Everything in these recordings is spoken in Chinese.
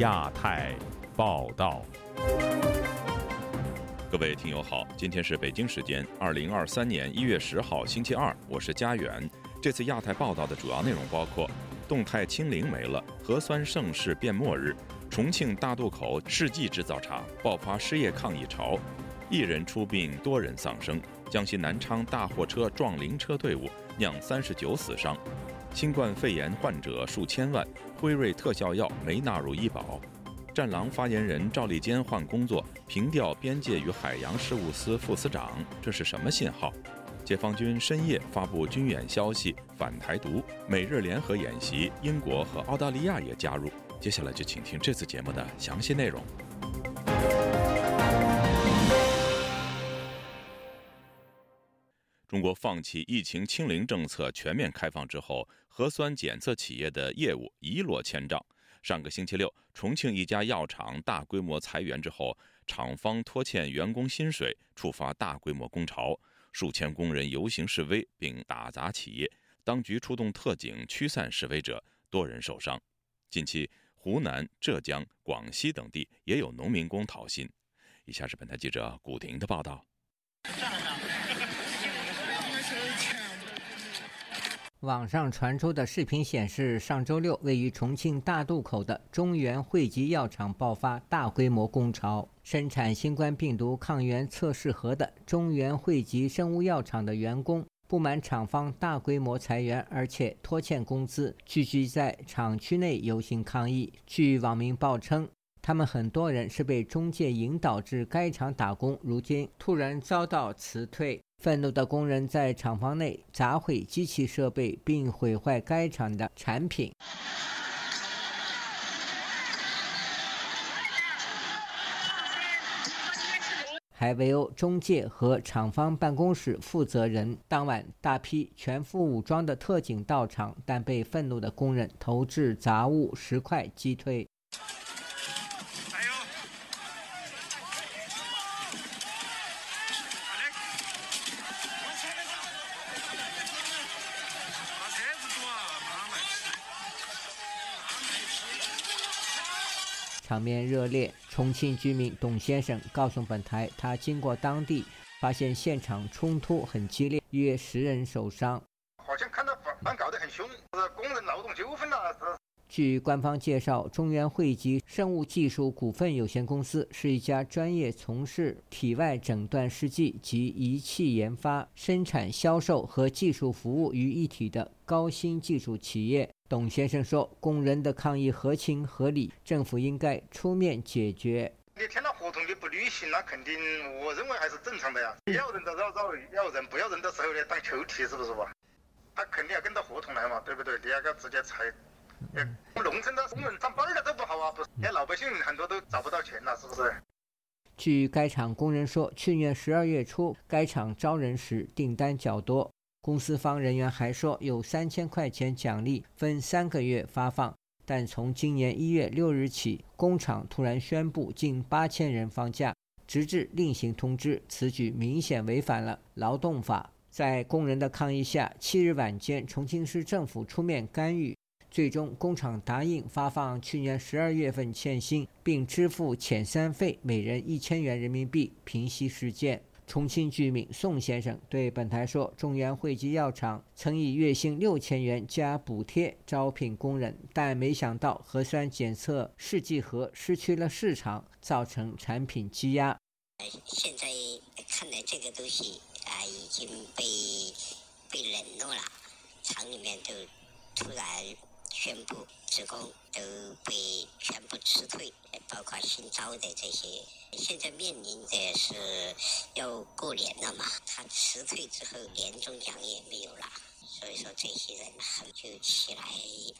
亚太报道。各位听友好，今天是北京时间二零二三年一月十号星期二，我是佳远。这次亚太报道的主要内容包括：动态清零没了，核酸盛世变末日；重庆大渡口世纪制造厂爆发失业抗议潮；一人出殡，多人丧生；江西南昌大货车撞灵车队伍，酿三十九死伤；新冠肺炎患者数千万，辉瑞特效药没纳入医保。战狼发言人赵立坚换工作，平调边界与海洋事务司副司长，这是什么信号？解放军深夜发布军演消息，反台独，美日联合演习，英国和澳大利亚也加入。接下来就请听这次节目的详细内容。中国放弃疫情清零政策，全面开放之后，核酸检测企业的业务一落千丈。上个星期六，重庆一家药厂大规模裁员之后，厂方拖欠员工薪水，触发大规模工潮，数千工人游行示威并打砸企业，当局出动特警驱散示威者，多人受伤。近期，湖南、浙江、广西等地也有农民工讨薪。以下是本台记者古婷的报道。网上传出的视频显示，上周六，位于重庆大渡口的中原汇集药厂爆发大规模工潮。生产新冠病毒抗原测试盒的中原汇集生物药厂的员工不满厂方大规模裁员，而且拖欠工资，聚集在厂区内游行抗议。据网民报称，他们很多人是被中介引导至该厂打工，如今突然遭到辞退。愤怒的工人在厂房内砸毁机器设备，并毁坏该厂的产品。还围殴中介和厂方办公室负责人。当晚，大批全副武装的特警到场，但被愤怒的工人投掷杂物、石块击退。场面热烈，重庆居民董先生告诉本台，他经过当地，发现现场冲突很激烈，约十人受伤。好像看到反搞得很凶，是工人劳动纠纷了。据官方介绍，中原汇集生物技术股份有限公司是一家专业从事体外诊断试剂及仪器研发、生产、销售和技术服务于一体的高新技术企业。董先生说：“工人的抗议合情合理，政府应该出面解决。你签了合同你不履行，那肯定我认为还是正常的呀。要人的绕绕，要人不要人的时候呢，当球踢是不是吧？他肯定要跟着合同来嘛，对不对？你要个直接裁，农村的工人上班了都不好啊，不是？连老百姓很多都找不到钱了，是不是？”据该厂工人说，去年十二月初，该厂招人时订单较多。公司方人员还说，有三千块钱奖励，分三个月发放。但从今年一月六日起，工厂突然宣布近八千人放假，直至另行通知。此举明显违反了劳动法。在工人的抗议下，七日晚间，重庆市政府出面干预，最终工厂答应发放去年十二月份欠薪，并支付遣散费每人一千元人民币，平息事件。重庆居民宋先生对本台说：“中原汇集药厂曾以月薪六千元加补贴招聘工人，但没想到核酸检测试剂盒失去了市场，造成产品积压。现在看来，这个东西啊已经被被冷落了，厂里面都突然。”宣布职工都被全部辞退，包括新招的这些。现在面临的是要过年了嘛，他辞退之后，年终奖也没有了，所以说这些人很就起来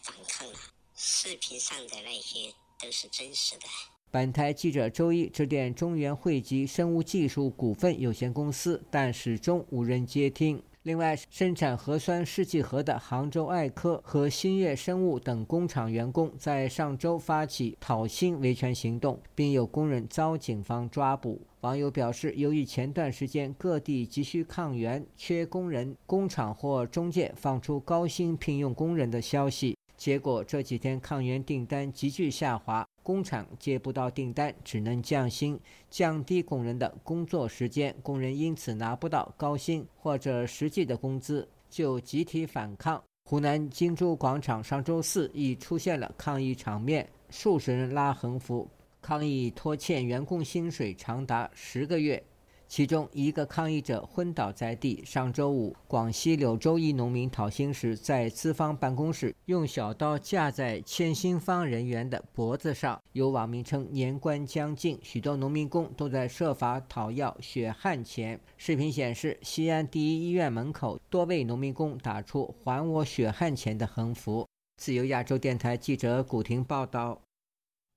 反抗了。视频上的那些都是真实的。本台记者周一致电中原汇集生物技术股份有限公司，但始终无人接听。另外，生产核酸试剂盒的杭州爱科和新月生物等工厂员工在上周发起讨薪维权行动，并有工人遭警方抓捕。网友表示，由于前段时间各地急需抗原、缺工人，工厂或中介放出高薪聘用工人的消息，结果这几天抗原订单急剧下滑，工厂接不到订单，只能降薪，降低工人的工作时间，工人因此拿不到高薪或者实际的工资，就集体反抗。湖南金州广场上周四已出现了抗议场面，数十人拉横幅抗议拖欠员工薪水长达十个月。其中一个抗议者昏倒在地。上周五，广西柳州一农民讨薪时，在资方办公室用小刀架在欠薪方人员的脖子上。有网民称年关将近，许多农民工都在设法讨要血汗钱。视频显示，西安第一医院门口多位农民工打出“还我血汗钱”的横幅。自由亚洲电台记者古婷报道。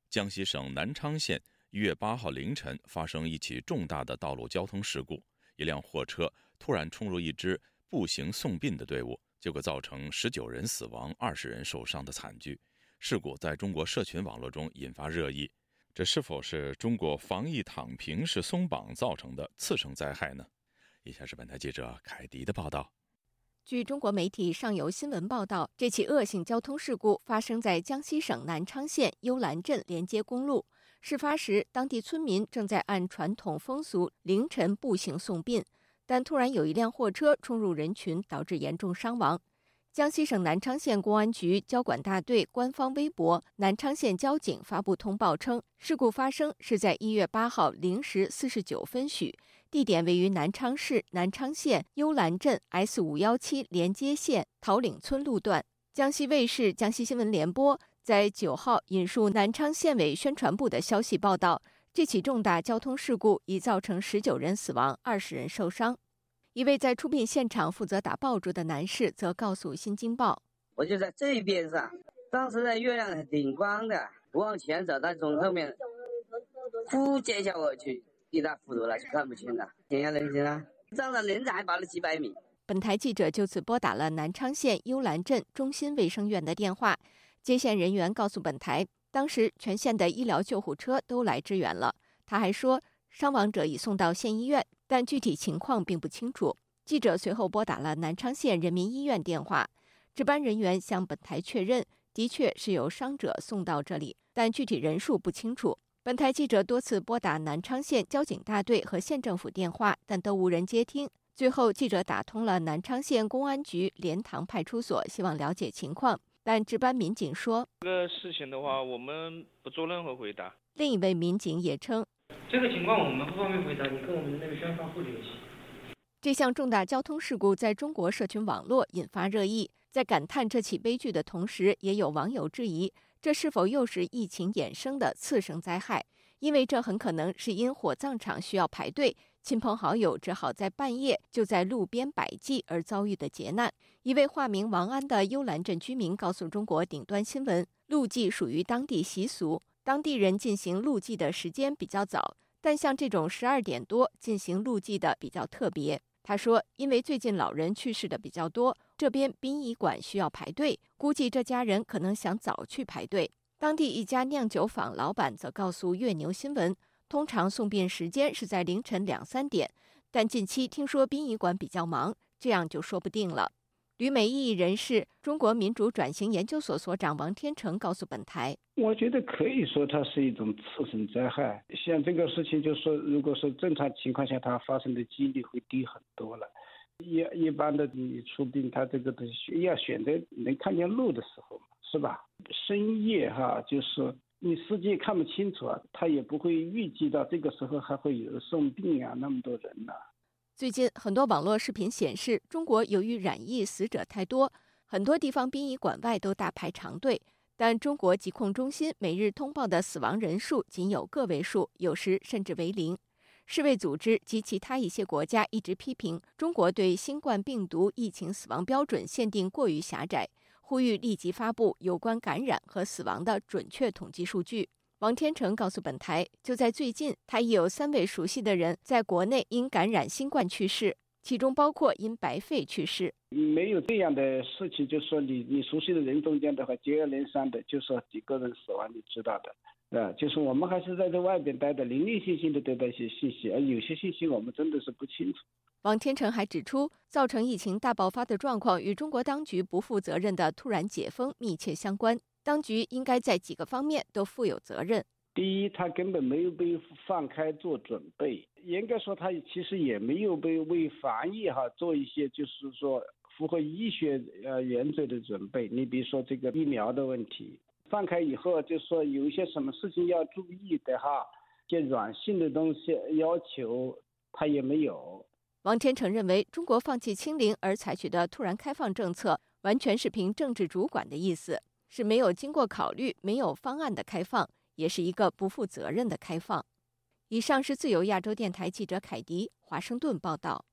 江西省南昌县。一月八号凌晨发生一起重大的道路交通事故，一辆货车突然冲入一支步行送殡的队伍，结果造成十九人死亡、二十人受伤的惨剧。事故在中国社群网络中引发热议，这是否是中国防疫躺平式松绑造成的次生灾害呢？以下是本台记者凯迪的报道。据中国媒体上游新闻报道，这起恶性交通事故发生在江西省南昌县幽兰镇连接公路。事发时，当地村民正在按传统风俗凌晨步行送殡，但突然有一辆货车冲入人群，导致严重伤亡。江西省南昌县公安局交管大队官方微博“南昌县交警”发布通报称，事故发生是在一月八号零时四十九分许，地点位于南昌市南昌县幽兰镇 S 五幺七连接线桃岭村路段。江西卫视、江西新闻联播。在九号引述南昌县委宣传部的消息报道，这起重大交通事故已造成十九人死亡、二十人受伤。一位在出殡现场负责打爆竹的男士则告诉《新京报》：“我就在这边上，当时的月亮顶光的，往前走，他从后面呼接下我去，一塌糊涂了，就看不清了，天下人行了，仗着人才跑了几百米。”本台记者就此拨打了南昌县幽兰镇中心卫生院的电话。接线人员告诉本台，当时全县的医疗救护车都来支援了。他还说，伤亡者已送到县医院，但具体情况并不清楚。记者随后拨打了南昌县人民医院电话，值班人员向本台确认，的确是有伤者送到这里，但具体人数不清楚。本台记者多次拨打南昌县交警大队和县政府电话，但都无人接听。最后，记者打通了南昌县公安局莲塘派出所，希望了解情况。但值班民警说：“这个事情的话，我们不做任何回答。”另一位民警也称：“这个情况我们不方便回答，你跟我们那个宣传部联系。”这项重大交通事故在中国社群网络引发热议，在感叹这起悲剧的同时，也有网友质疑这是否又是疫情衍生的次生灾害，因为这很可能是因火葬场需要排队。亲朋好友只好在半夜就在路边摆祭而遭遇的劫难。一位化名王安的幽兰镇居民告诉中国顶端新闻：“路祭属于当地习俗，当地人进行路祭的时间比较早，但像这种十二点多进行路祭的比较特别。”他说：“因为最近老人去世的比较多，这边殡仪馆需要排队，估计这家人可能想早去排队。”当地一家酿酒坊老板则告诉越牛新闻。通常送殡时间是在凌晨两三点，但近期听说殡仪馆比较忙，这样就说不定了。旅美异议人士、中国民主转型研究所所长王天成告诉本台：“我觉得可以说它是一种次生灾害。像这个事情，就说如果说正常情况下，它发生的几率会低很多了。一一般的你出殡，它这个东西要选择能看见路的时候是吧？深夜哈，就是。”你司机看不清楚啊，他也不会预计到这个时候还会有送殡啊，那么多人呢。最近很多网络视频显示，中国由于染疫死者太多，很多地方殡仪馆外都大排长队。但中国疾控中心每日通报的死亡人数仅有个位数，有时甚至为零。世卫组织及其他一些国家一直批评中国对新冠病毒疫情死亡标准限定过于狭窄。呼吁立即发布有关感染和死亡的准确统计数据。王天成告诉本台，就在最近，他已有三位熟悉的人在国内因感染新冠去世，其中包括因白肺去世。没有这样的事情，就是说你你熟悉的人中间的话，接二连三的就说几个人死亡，你知道的，啊，就是我们还是在这外边待的，零零星星的得到一些信息，而有些信息我们真的是不清楚。王天成还指出，造成疫情大爆发的状况与中国当局不负责任的突然解封密切相关。当局应该在几个方面都负有责任。第一，他根本没有被放开做准备，应该说他其实也没有被为防疫哈做一些就是说符合医学呃原则的准备。你比如说这个疫苗的问题，放开以后就说有一些什么事情要注意的哈，些软性的东西要求他也没有。王天成认为，中国放弃清零而采取的突然开放政策，完全是凭政治主管的意思，是没有经过考虑、没有方案的开放。也是一个不负责任的开放。以上是自由亚洲电台记者凯迪华盛顿报道。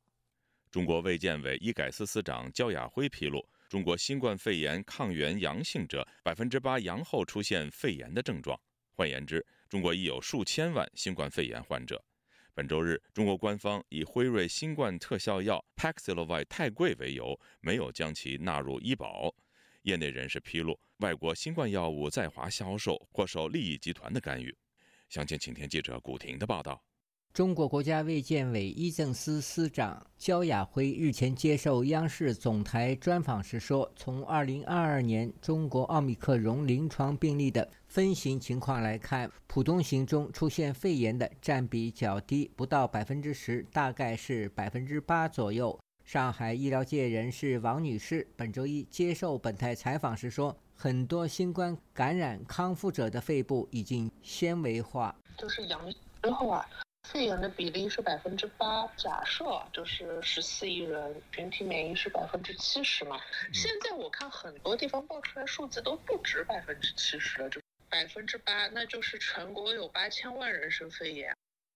中国卫健委医改司司长焦亚辉披露，中国新冠肺炎抗原阳性者百分之八阳后出现肺炎的症状。换言之，中国已有数千万新冠肺炎患者。本周日，中国官方以辉瑞新冠特效药 Paxlovid 太贵为由，没有将其纳入医保。业内人士披露，外国新冠药物在华销售或受利益集团的干预。详情，请听记者古婷的报道。中国国家卫健委医政司司长焦亚辉日前接受央视总台专访时说：“从2022年中国奥密克戎临床病例的分型情况来看，普通型中出现肺炎的占比较低，不到百分之十，大概是百分之八左右。”上海医疗界人士王女士本周一接受本台采访时说：“很多新冠感染康复者的肺部已经纤维化，就是阳之后啊，肺炎的比例是百分之八。假设就是十四亿人，群体免疫是百分之七十嘛。现在我看很多地方报出来数字都不止百分之七十了，就百分之八，那就是全国有八千万人生肺炎。”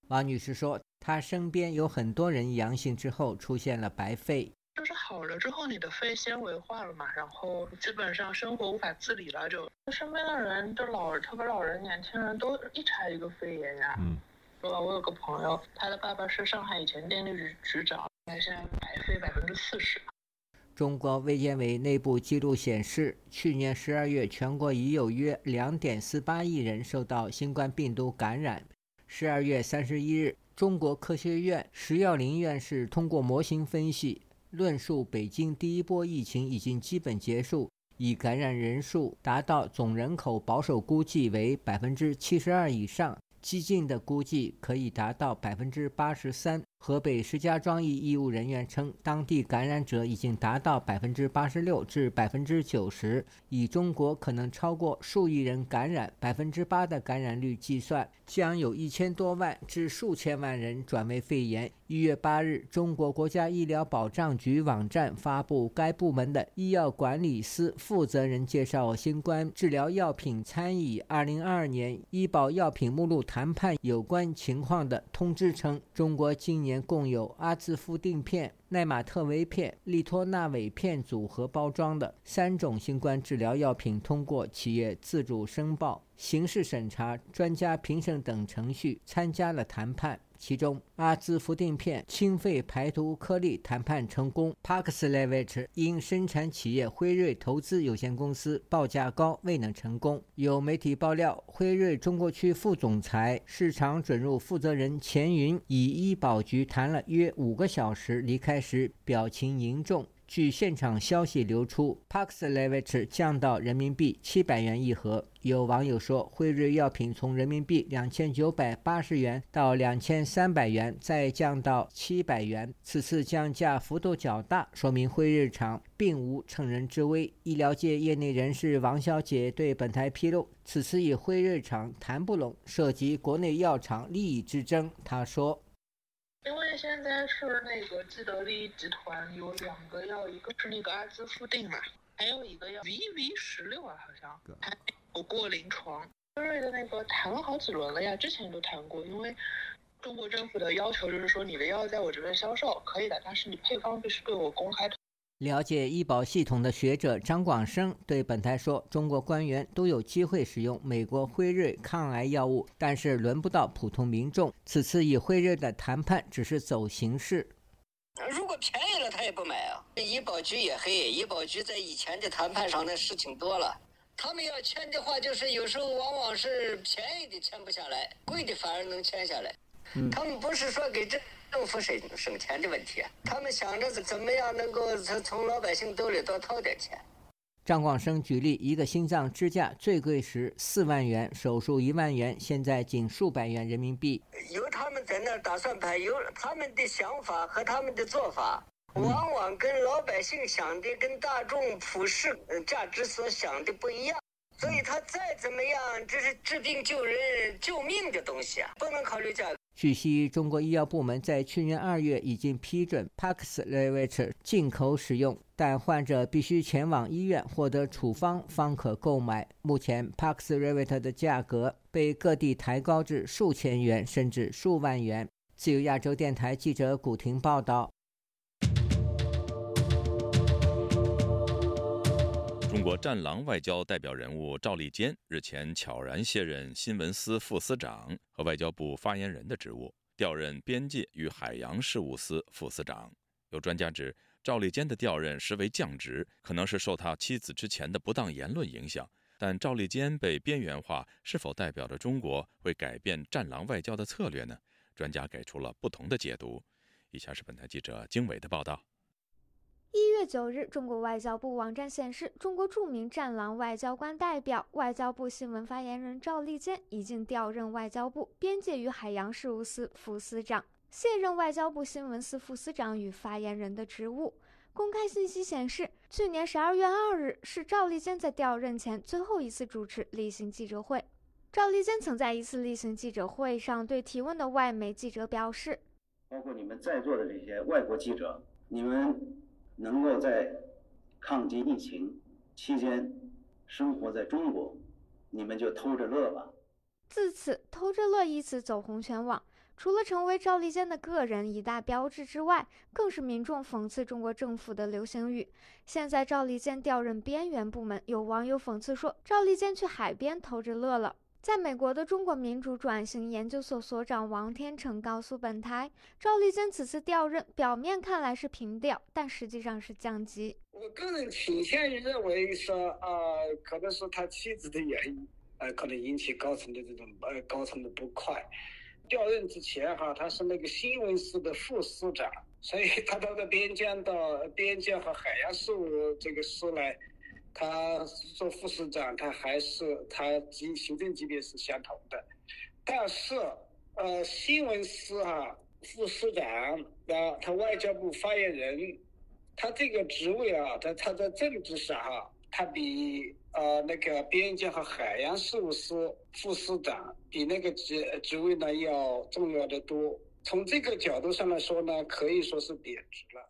王女士说。她身边有很多人阳性之后出现了白肺，就是好了之后你的肺纤维化了嘛，然后基本上生活无法自理了，就身边的人，就老人，特别老人、年轻人都一查一个肺炎呀。嗯，我有个朋友，他的爸爸是上海以前电力局局长，他现在白肺百分之四十。中国卫健委内部记录显示，去年十二月，全国已有约两点四八亿人受到新冠病毒感染。十二月三十一日。中国科学院石耀林院士通过模型分析，论述北京第一波疫情已经基本结束，已感染人数达到总人口保守估计为百分之七十二以上。激进的估计可以达到百分之八十三。河北石家庄一医务人员称，当地感染者已经达到百分之八十六至百分之九十。以中国可能超过数亿人感染，百分之八的感染率计算，将有一千多万至数千万人转为肺炎。一月八日，中国国家医疗保障局网站发布该部门的医药管理司负责人介绍新冠治疗药品参与二零二二年医保药品目录谈判有关情况的通知称，中国今年共有阿兹夫定片、奈玛特韦片、利托那韦片组合包装的三种新冠治疗药品通过企业自主申报、形式审查、专家评审等程序参加了谈判。其中，阿兹夫定片清肺排毒颗粒谈判成功 paxlevic 因生产企业辉瑞投资有限公司报价高未能成功。有媒体爆料，辉瑞中国区副总裁、市场准入负责人钱云与医保局谈了约五个小时，离开时表情凝重。据现场消息流出，Paxlovid 降到人民币七百元一盒。有网友说，辉瑞药品从人民币两千九百八十元到两千三百元，再降到七百元，此次降价幅度较大，说明辉瑞厂并无乘人之危。医疗界业内人士王小姐对本台披露，此次与辉瑞厂谈不拢，涉及国内药厂利益之争。她说。因为现在是那个既得利益集团有两个药，一个是那个阿兹夫定嘛，还有一个药 VV 十六啊，好像还没有过临床。辉瑞的那个谈了好几轮了呀，之前都谈过，因为中国政府的要求就是说你的药在我这边销售可以的，但是你配方必须对我公开。了解医保系统的学者张广生对本台说：“中国官员都有机会使用美国辉瑞抗癌药物，但是轮不到普通民众。此次与辉瑞的谈判只是走形式。如果便宜了，他也不买啊。医保局也黑，医保局在以前的谈判上的事情多了。他们要签的话，就是有时候往往是便宜的签不下来，贵的反而能签下来。他们不是说给这。”政府省省钱的问题，他们想着怎么样能够从从老百姓兜里多掏点钱。张广生举例，一个心脏支架最贵时四万元，手术一万元，现在仅数百元人民币。有他们在那儿打算盘，有他们的想法和他们的做法，往往跟老百姓想的、跟大众普世价值所想的不一样。所以他再怎么样，这是治病救人、救命的东西啊，不能考虑价格。据悉，中国医药部门在去年二月已经批准 Paxlovid 进口使用，但患者必须前往医院获得处方方可购买。目前，Paxlovid 的价格被各地抬高至数千元甚至数万元。自由亚洲电台记者古婷报道。中国“战狼”外交代表人物赵立坚日前悄然卸任新闻司副司长和外交部发言人的职务，调任边界与海洋事务司副司长。有专家指，赵立坚的调任实为降职，可能是受他妻子之前的不当言论影响。但赵立坚被边缘化，是否代表着中国会改变“战狼”外交的策略呢？专家给出了不同的解读。以下是本台记者经纬的报道。一月九日，中国外交部网站显示，中国著名“战狼”外交官代表、外交部新闻发言人赵立坚已经调任外交部边界与海洋事务司副司长，卸任外交部新闻司副司长与发言人的职务。公开信息显示，去年十二月二日是赵立坚在调任前最后一次主持例行记者会。赵立坚曾在一次例行记者会上对提问的外媒记者表示：“包括你们在座的这些外国记者，你们。”能够在抗击疫情期间生活在中国，你们就偷着乐吧。自此，“偷着乐”一词走红全网，除了成为赵立坚的个人一大标志之外，更是民众讽刺中国政府的流行语。现在赵立坚调任边缘部门，有网友讽刺说：“赵立坚去海边偷着乐了。”在美国的中国民主转型研究所所长王天成告诉本台，赵立坚此次调任表面看来是平调，但实际上是降级。我个人倾向于认为说，呃，可能是他妻子的原因，呃，可能引起高层的这种呃高层的不快。调任之前哈，他是那个新闻司的副司长，所以他到了边疆到边疆和海洋事务这个司来。他做副市长，他还是他级行政级别是相同的，但是呃，新闻司哈副市长啊，他外交部发言人，他这个职位啊，他他在政治上哈，他比呃那个边疆和海洋事务司副司长比那个职职位呢要重要的多。从这个角度上来说呢，可以说是贬值了。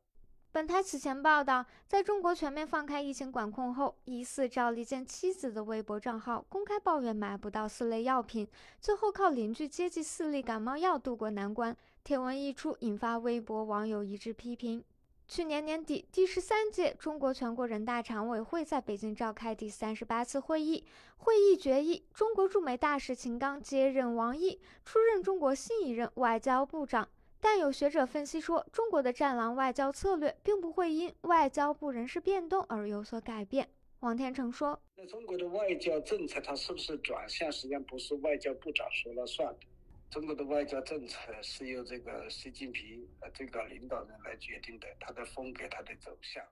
本台此前报道，在中国全面放开疫情管控后，疑似赵立坚妻子的微博账号公开抱怨买不到四类药品，最后靠邻居接济四粒感冒药渡过难关。帖文一出，引发微博网友一致批评。去年年底，第十三届中国全国人大常委会在北京召开第三十八次会议，会议决议，中国驻美大使秦刚接任王毅，出任中国新一任外交部长。但有学者分析说，中国的“战狼”外交策略并不会因外交部人事变动而有所改变。王天成说：“那中国的外交政策，它是不是转向，实际上不是外交部长说了算的。中国的外交政策是由这个习近平呃最高领导人来决定的，他的风格，他的走向。”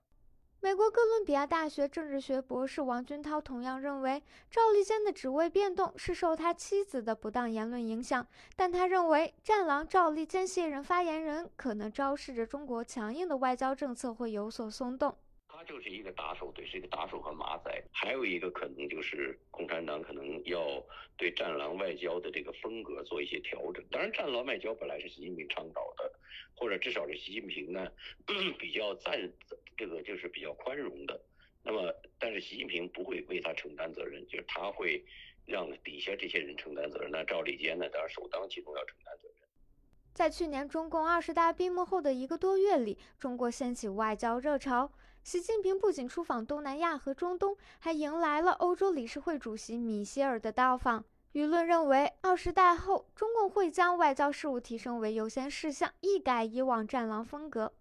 美国哥伦比亚大学政治学博士王军涛同样认为，赵立坚的职位变动是受他妻子的不当言论影响，但他认为“战狼”赵立坚卸任发言人，可能昭示着中国强硬的外交政策会有所松动。他就是一个打手，对，是一个打手和马仔。还有一个可能就是共产党可能要对战狼外交的这个风格做一些调整。当然，战狼外交本来是习近平倡导的，或者至少是习近平呢 比较赞这个就是比较宽容的。那么，但是习近平不会为他承担责任，就是他会让底下这些人承担责任。那赵立坚呢，当然首当其冲要承担责任。在去年中共二十大闭幕后的一个多月里，中国掀起外交热潮。习近平不仅出访东南亚和中东，还迎来了欧洲理事会主席米歇尔的到访。舆论认为，二十大后，中共会将外交事务提升为优先事项，一改以往“战狼”风格。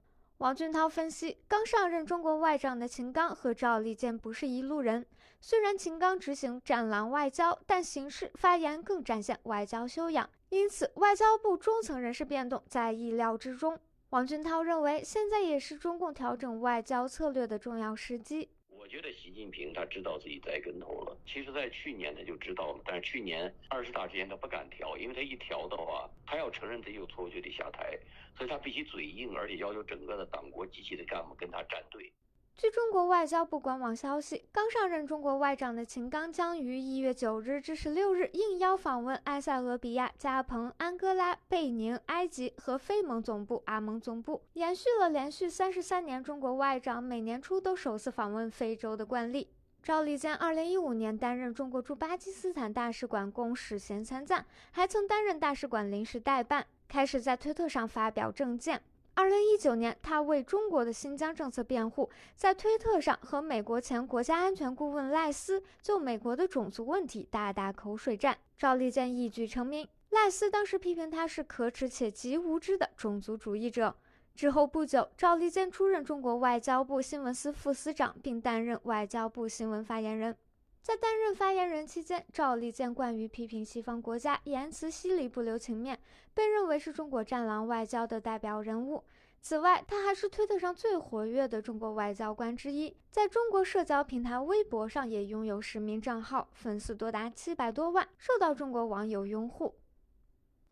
王俊涛分析，刚上任中国外长的秦刚和赵立坚不是一路人。虽然秦刚执行“战狼”外交，但行事发言更展现外交修养，因此外交部中层人事变动在意料之中。王俊涛认为，现在也是中共调整外交策略的重要时机。我觉得习近平他知道自己栽跟头了。其实，在去年他就知道了，但是去年二十大之前他不敢调，因为他一调的话，他要承认自己有错误就得下台，所以他必须嘴硬，而且要求整个的党国机器的干部跟他站队。据中国外交部官网消息，刚上任中国外长的秦刚将于一月九日至十六日应邀访问埃塞俄比亚、加蓬、安哥拉、贝宁、埃及和非盟总部阿盟总部，延续了连续三十三年中国外长每年初都首次访问非洲的惯例。赵立坚二零一五年担任中国驻巴基斯坦大使馆公使衔参赞，还曾担任大使馆临时代办，开始在推特上发表政见。二零一九年，他为中国的新疆政策辩护，在推特上和美国前国家安全顾问赖斯就美国的种族问题大打口水战。赵立坚一举成名，赖斯当时批评他是可耻且极无知的种族主义者。之后不久，赵立坚出任中国外交部新闻司副司长，并担任外交部新闻发言人。在担任发言人期间，赵立坚惯于批评西方国家言辞犀利、不留情面，被认为是中国“战狼”外交的代表人物。此外，他还是推特上最活跃的中国外交官之一，在中国社交平台微博上也拥有实名账号，粉丝多达七百多万，受到中国网友拥护。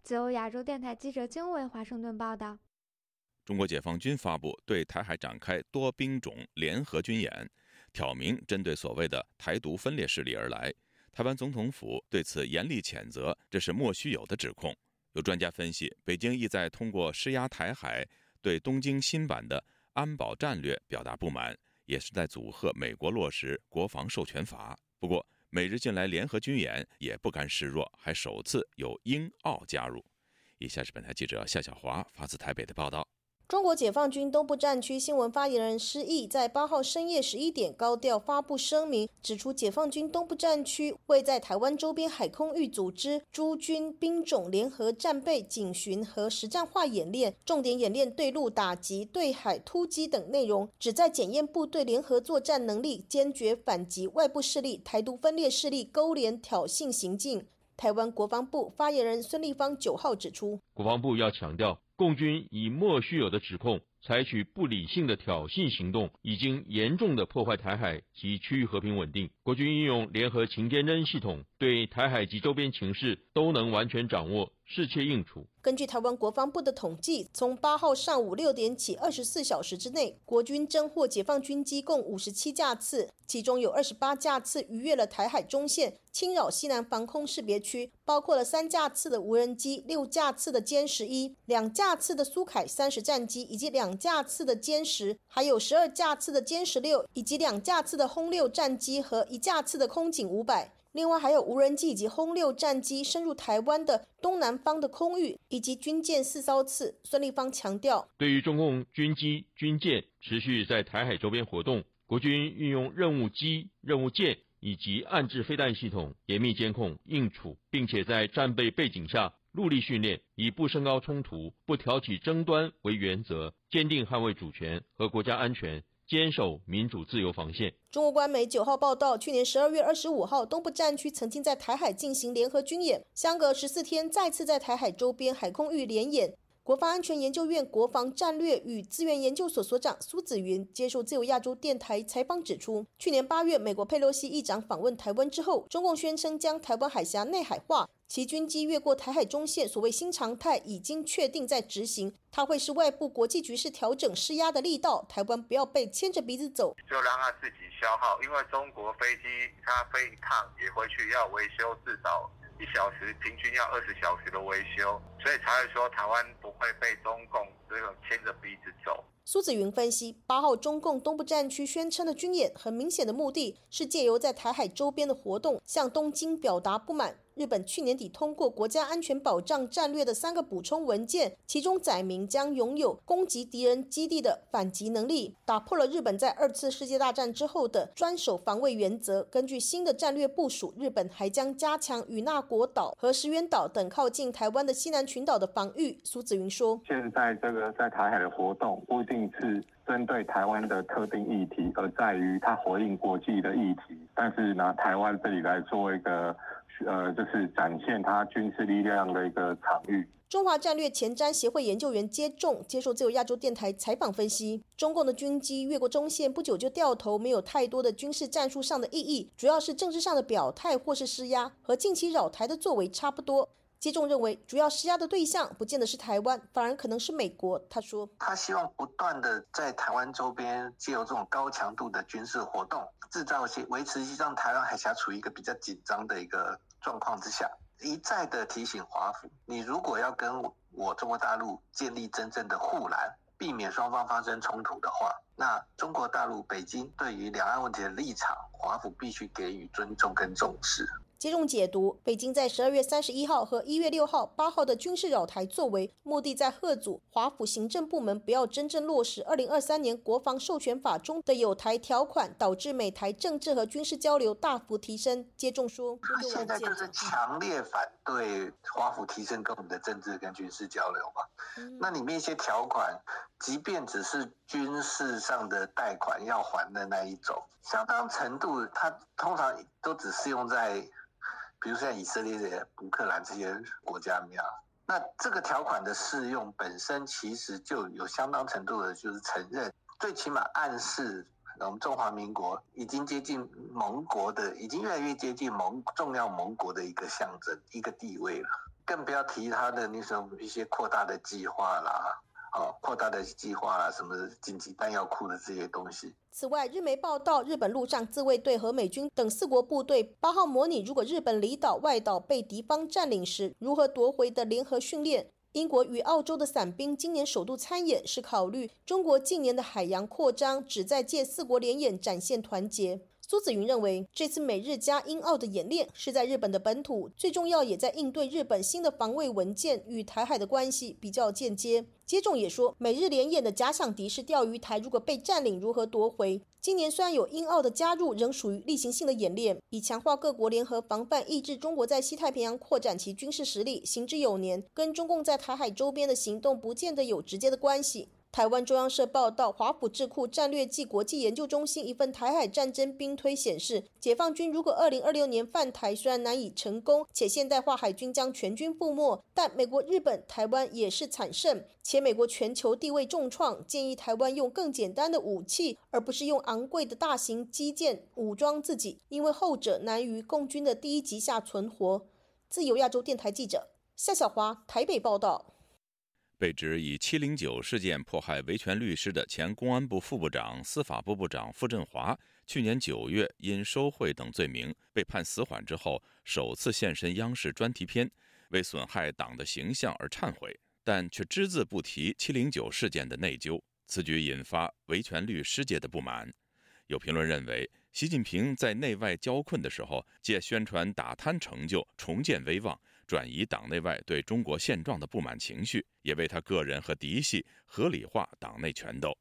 自由亚洲电台记者经纬华盛顿报道：中国解放军发布对台海展开多兵种联合军演。挑明针对所谓的台独分裂势力而来，台湾总统府对此严厉谴责，这是莫须有的指控。有专家分析，北京意在通过施压台海，对东京新版的安保战略表达不满，也是在阻吓美国落实国防授权法。不过，美日近来联合军演也不甘示弱，还首次有英澳加入。以下是本台记者夏小华发自台北的报道。中国解放军东部战区新闻发言人施毅在八号深夜十一点高调发布声明，指出解放军东部战区为在台湾周边海空域组织诸军兵种联合战备、警巡和实战化演练，重点演练对陆打击、对海突击等内容，旨在检验部队联合作战能力，坚决反击外部势力、台独分裂势力勾连挑衅行径。台湾国防部发言人孙立方九号指出，国防部要强调。共军以莫须有的指控，采取不理性的挑衅行动，已经严重的破坏台海及区域和平稳定。国军运用联合情监侦系统，对台海及周边情势都能完全掌握。视切应处。根据台湾国防部的统计，从八号上午六点起，二十四小时之内，国军侦获解放军机共五十七架次，其中有二十八架次逾越了台海中线，侵扰西南防空识别区，包括了三架次的无人机、六架次的歼十一、两架次的苏凯三十战机以及两架次的歼十，还有十二架次的歼十六以及两架次的轰六战机和一架次的空警五百。另外还有无人机以及轰六战机深入台湾的东南方的空域，以及军舰四艘次。孙立方强调，对于中共军机、军舰持续在台海周边活动，国军运用任务机、任务舰以及暗制飞弹系统严密监控应处，并且在战备背景下陆力训练，以不升高冲突、不挑起争端为原则，坚定捍卫主权和国家安全。坚守民主自由防线。中国官媒九号报道，去年十二月二十五号，东部战区曾经在台海进行联合军演，相隔十四天再次在台海周边海空域联演。国防安全研究院国防战略与资源研究所所长苏子云接受自由亚洲电台采访指出，去年八月，美国佩洛西议长访问台湾之后，中共宣称将台湾海峡内海化。其军机越过台海中线，所谓新常态已经确定在执行。它会是外部国际局势调整施压的力道，台湾不要被牵着鼻子走，就让它自己消耗。因为中国飞机它飞一趟也回去要维修，至少一小时，平均要二十小时的维修，所以才会说台湾不会被中共这种牵着鼻子走。苏子云分析，八号中共东部战区宣称的军演，很明显的目的是借由在台海周边的活动，向东京表达不满。日本去年底通过国家安全保障战略的三个补充文件，其中载明将拥有攻击敌人基地的反击能力，打破了日本在二次世界大战之后的专守防卫原则。根据新的战略部署，日本还将加强与那国岛和石垣岛等靠近台湾的西南群岛的防御。苏子云说：“现在这个在台海的活动不一定是针对台湾的特定议题，而在于它回应国际的议题。但是拿台湾这里来做一个。”呃，就是展现他军事力量的一个场域。中华战略前瞻协会研究员接种接受自由亚洲电台采访分析，中共的军机越过中线不久就掉头，没有太多的军事战术上的意义，主要是政治上的表态或是施压，和近期扰台的作为差不多。接种认为，主要施压的对象不见得是台湾，反而可能是美国。他说，他希望不断的在台湾周边借由这种高强度的军事活动，制造些维持让台湾海峡处于一个比较紧张的一个状况之下。一再的提醒华府，你如果要跟我中国大陆建立真正的护栏，避免双方发生冲突的话，那中国大陆北京对于两岸问题的立场，华府必须给予尊重跟重视。接种解读，北京在十二月三十一号和一月六号、八号的军事扰台作为，目的在贺阻华府行政部门不要真正落实二零二三年国防授权法中的有台条款，导致美台政治和军事交流大幅提升。接种说，他现在就是强烈反对华府提升跟我们的政治跟军事交流嘛。那里面一些条款，即便只是军事上的贷款要还的那一种，相当程度，它通常都只适用在。比如像以色列、乌克兰这些国家，没有？那这个条款的适用本身其实就有相当程度的，就是承认，最起码暗示我们中华民国已经接近盟国的，已经越来越接近盟重要盟国的一个象征、一个地位了。更不要提他的那种一些扩大的计划啦。哦，扩大的计划啦，什么紧急弹药库的这些东西。此外，日媒报道，日本陆上自卫队和美军等四国部队八号模拟，如果日本离岛外岛被敌方占领时，如何夺回的联合训练。英国与澳洲的伞兵今年首度参演，是考虑中国近年的海洋扩张，旨在借四国联演展现团结。苏子云认为，这次美日加英澳的演练是在日本的本土，最重要也在应对日本新的防卫文件与台海的关系比较间接。接种也说，美日联演的假想敌是钓鱼台，如果被占领，如何夺回？今年虽然有英澳的加入，仍属于例行性的演练，以强化各国联合防范，抑制中国在西太平洋扩展其军事实力，行之有年，跟中共在台海周边的行动不见得有直接的关系。台湾中央社报道，华府智库战略暨国际研究中心一份台海战争兵推显示，解放军如果二零二六年犯台，虽然难以成功，且现代化海军将全军覆没，但美国、日本、台湾也是惨胜，且美国全球地位重创，建议台湾用更简单的武器，而不是用昂贵的大型基建武装自己，因为后者难于共军的第一级下存活。自由亚洲电台记者夏小华台北报道。被指以“七零九”事件迫害维权律师的前公安部副部长、司法部部长傅振华，去年九月因受贿等罪名被判死缓之后，首次现身央视专题片，为损害党的形象而忏悔，但却只字不提“七零九”事件的内疚。此举引发维权律师界的不满。有评论认为，习近平在内外交困的时候，借宣传打贪成就、重建威望。转移党内外对中国现状的不满情绪，也为他个人和嫡系合理化党内权斗。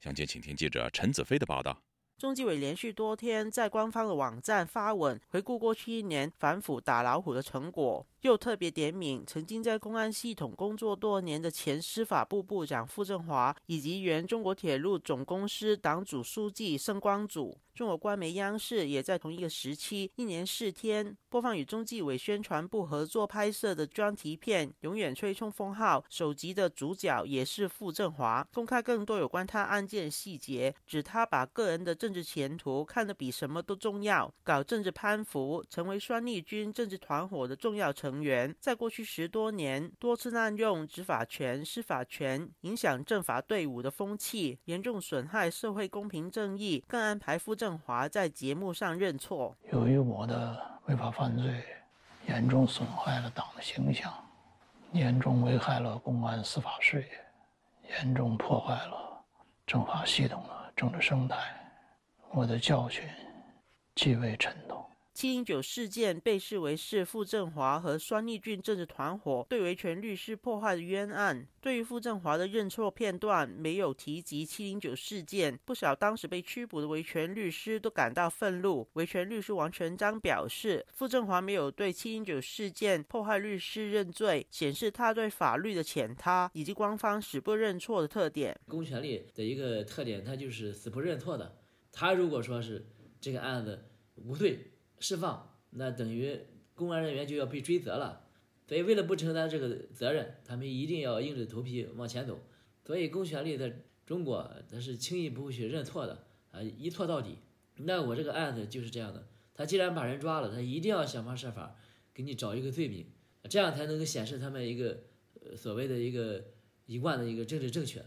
详情，请听记者陈子飞的报道。中纪委连续多天在官方的网站发文，回顾过去一年反腐打老虎的成果。又特别点名曾经在公安系统工作多年的前司法部部长傅政华，以及原中国铁路总公司党组书记盛光祖。中国官媒央视也在同一个时期，一年四天播放与中纪委宣传部合作拍摄的专题片《永远吹冲锋号》，首集的主角也是傅政华，公开更多有关他案件细节，指他把个人的政治前途看得比什么都重要，搞政治攀附，成为双立军政治团伙的重要成。员在过去十多年多次滥用执法权、司法权，影响政法队伍的风气，严重损害社会公平正义。更安排傅政振华在节目上认错。由于我的违法犯罪，严重损害了党的形象，严重危害了公安司法事业，严重破坏了政法系统的政治生态，我的教训极为沉痛。七零九事件被视为是傅政华和双立俊政治团伙对维权律师破坏的冤案。对于傅政华的认错片段没有提及七零九事件，不少当时被拘捕的维权律师都感到愤怒。维权律师王全章表示，傅政华没有对七零九事件破坏律师认罪，显示他对法律的浅塌以及官方死不认错的特点。公权力的一个特点，他就是死不认错的。他如果说是这个案子无罪。释放，那等于公安人员就要被追责了。所以为了不承担这个责任，他们一定要硬着头皮往前走。所以公权力在中国，他是轻易不会去认错的啊，一错到底。那我这个案子就是这样的，他既然把人抓了，他一定要想方设法给你找一个罪名，这样才能够显示他们一个所谓的一个一贯的一个政治正确。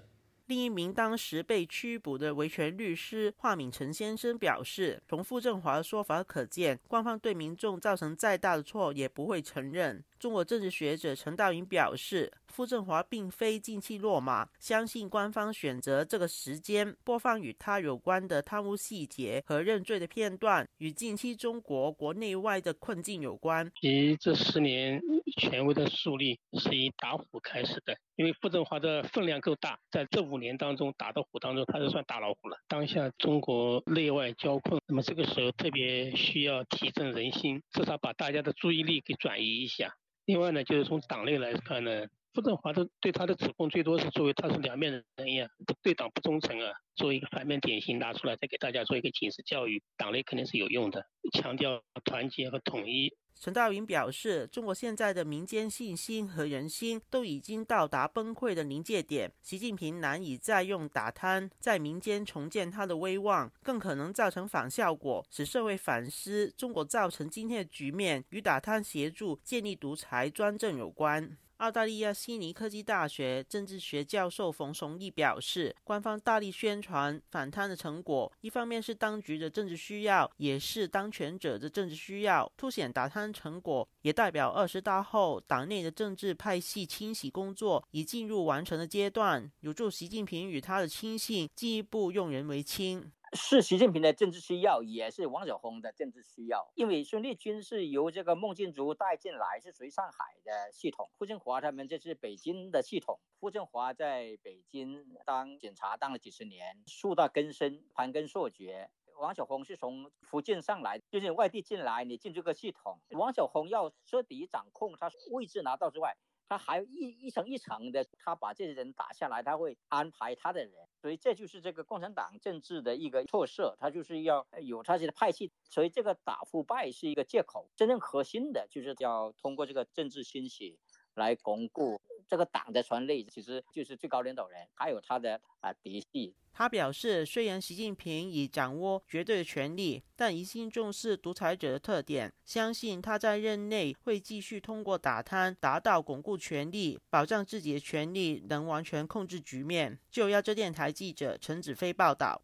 另一名当时被拘捕的维权律师华敏陈先生表示：“从傅政华的说法可见，官方对民众造成再大的错也不会承认。”中国政治学者陈道云表示。傅政华并非近期落马，相信官方选择这个时间播放与他有关的贪污细节和认罪的片段，与近期中国国内外的困境有关。以这十年权威的树立是以打虎开始的，因为傅政华的分量够大，在这五年当中打的虎当中，他是算大老虎了。当下中国内外交困，那么这个时候特别需要提振人心，至少把大家的注意力给转移一下。另外呢，就是从党内来看呢。傅政华的对他的指控最多是作为他是两面人呀，对党不忠诚啊，作为一个反面典型拿出来，再给大家做一个警示教育，党内肯定是有用的，强调团结和统一。陈道云表示，中国现在的民间信心和人心都已经到达崩溃的临界点，习近平难以再用打贪在民间重建他的威望，更可能造成反效果，使社会反思中国造成今天的局面与打贪协助建立独裁专政有关。澳大利亚悉尼科技大学政治学教授冯崇义表示，官方大力宣传反贪的成果，一方面是当局的政治需要，也是当权者的政治需要。凸显打贪成果，也代表二十大后党内的政治派系清洗工作已进入完成的阶段，有助习近平与他的亲信进一步用人为亲。是习近平的政治需要，也是王晓红的政治需要。因为孙立军是由这个孟建竹带进来，是属于上海的系统；傅政华他们这是北京的系统。傅政华在北京当警察当了几十年，树大根深，盘根错节。王晓红是从福建上来，就是外地进来，你进这个系统，王晓红要彻底掌控他位置拿到之外。他还一一层一层的，他把这些人打下来，他会安排他的人，所以这就是这个共产党政治的一个特色，它就是要有它自己的派系，所以这个打腐败是一个借口，真正核心的就是要通过这个政治兴起来巩固。这个党的权力其实就是最高领导人，还有他的啊嫡系。他表示，虽然习近平已掌握绝对的权力，但一心重视独裁者的特点，相信他在任内会继续通过打贪，达到巩固权力、保障自己的权利，能完全控制局面。就亚洲电台记者陈子飞报道。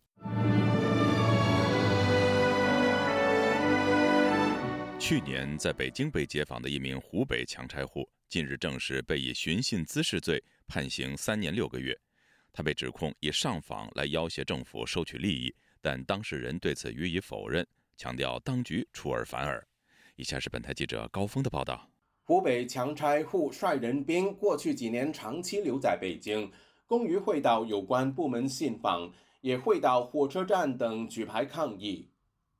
去年在北京被解访的一名湖北强拆户。近日证实被以寻衅滋事罪判刑三年六个月，他被指控以上访来要挟政府收取利益，但当事人对此予以否认，强调当局出尔反尔。以下是本台记者高峰的报道：湖北强拆户帅仁兵过去几年长期留在北京，公于会到有关部门信访，也会到火车站等举牌抗议。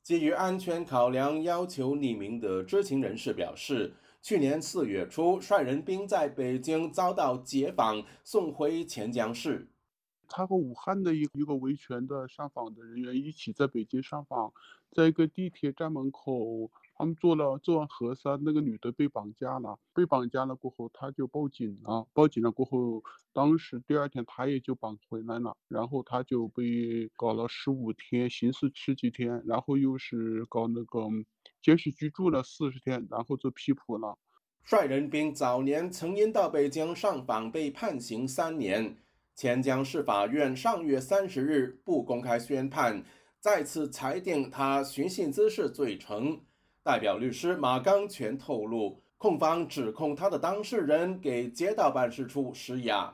基于安全考量，要求匿名的知情人士表示。去年四月初，率人兵在北京遭到截访，送回潜江市。他和武汉的一一个维权的上访的人员一起在北京上访，在一个地铁站门口，他们做了做完核酸，那个女的被绑架了。被绑架了过后，他就报警了。报警了过后，当时第二天他也就绑回来了，然后他就被搞了十五天，刑事十几天，然后又是搞那个。监视居住了四十天，然后就批捕了。帅仁斌早年曾因到北京上访被判刑三年。潜江市法院上月三十日不公开宣判，再次裁定他寻衅滋事罪成。代表律师马刚全透露，控方指控他的当事人给街道办事处施压，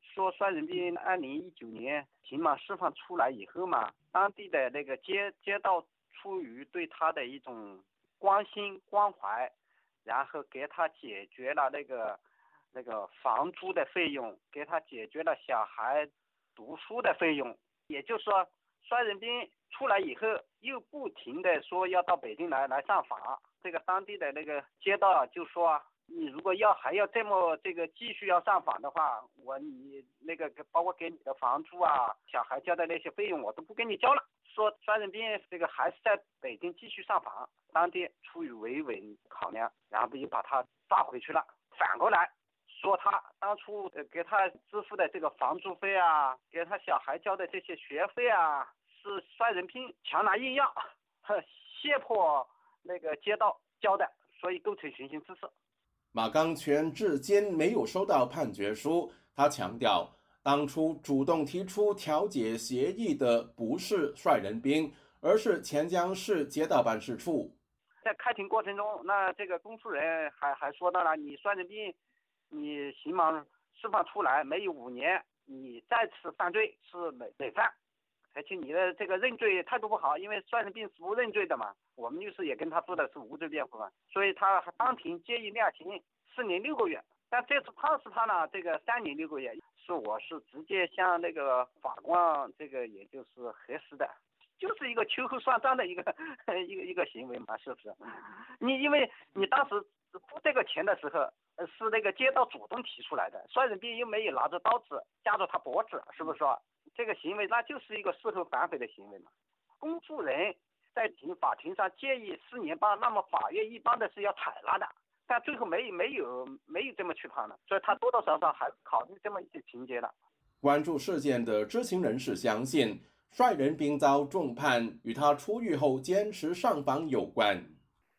说帅仁斌二零一九年刑满释放出来以后嘛，当地的那个街街道。出于对他的一种关心关怀，然后给他解决了那个那个房租的费用，给他解决了小孩读书的费用。也就是说，帅仁斌出来以后，又不停的说要到北京来来上访。这个当地的那个街道就说，你如果要还要这么这个继续要上访的话，我你那个包括给你的房租啊、小孩交的那些费用，我都不给你交了。说传染病这个还是在北京继续上访，当地出于维稳考量，然后又把他抓回去了。反过来说，他当初给他支付的这个房租费啊，给他小孩交的这些学费啊，是帅人兵强拿硬要，胁迫那个街道交代，所以构成寻衅滋事。马刚全至今没有收到判决书，他强调。当初主动提出调解协议的不是帅人兵，而是钱江市街道办事处。在开庭过程中，那这个公诉人还还说到了，你帅人兵，你刑满释放出来没有五年，你再次犯罪是累累犯，而且你的这个认罪态度不好，因为帅人兵是不认罪的嘛。我们律师也跟他做的是无罪辩护嘛，所以他当庭建议量刑四年六个月，但这次判是他呢这个三年六个月。是我是直接向那个法官这个也就是核实的，就是一个秋后算账的一个 一个一个行为嘛，是不是？你因为你当时付这个钱的时候，是那个街道主动提出来的，帅人兵又没有拿着刀子架着他脖子，是不是这个行为那就是一个事后反悔的行为嘛？公诉人在庭法庭上建议四年半，那么法院一般的是要采纳的。但最后没没有没有这么去判了，所以他多多少少还考虑这么一些情节的。关注事件的知情人士相信，帅人兵遭重判与他出狱后坚持上访有关。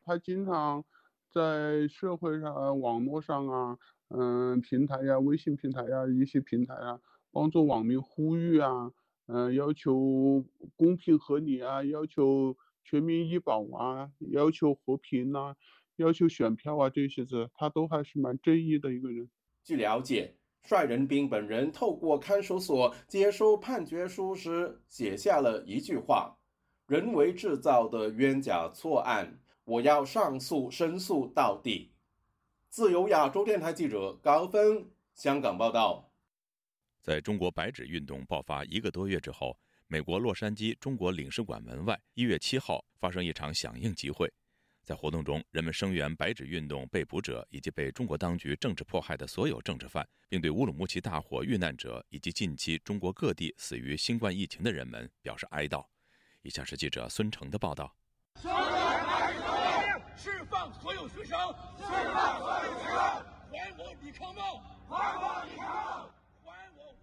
他经常在社会上、网络上啊，嗯，平台呀、微信平台呀、一些平台啊，帮助网民呼吁啊，嗯，要求公平合理啊，要求全民医保啊，要求和平呐。要求选票啊，这些子他都还是蛮正义的一个人。据了解，帅仁兵本人透过看守所接收判决书时，写下了一句话：“人为制造的冤假错案，我要上诉申诉到底。”自由亚洲电台记者高峰香港报道。在中国白纸运动爆发一个多月之后，美国洛杉矶中国领事馆门外，一月七号发生一场响应集会。在活动中，人们声援白纸运动被捕者以及被中国当局政治迫害的所有政治犯，并对乌鲁木齐大火遇难者以及近期中国各地死于新冠疫情的人们表示哀悼。以下是记者孙成的报道：释放所有学生，释放所有学生，还我李康茂，还我李康，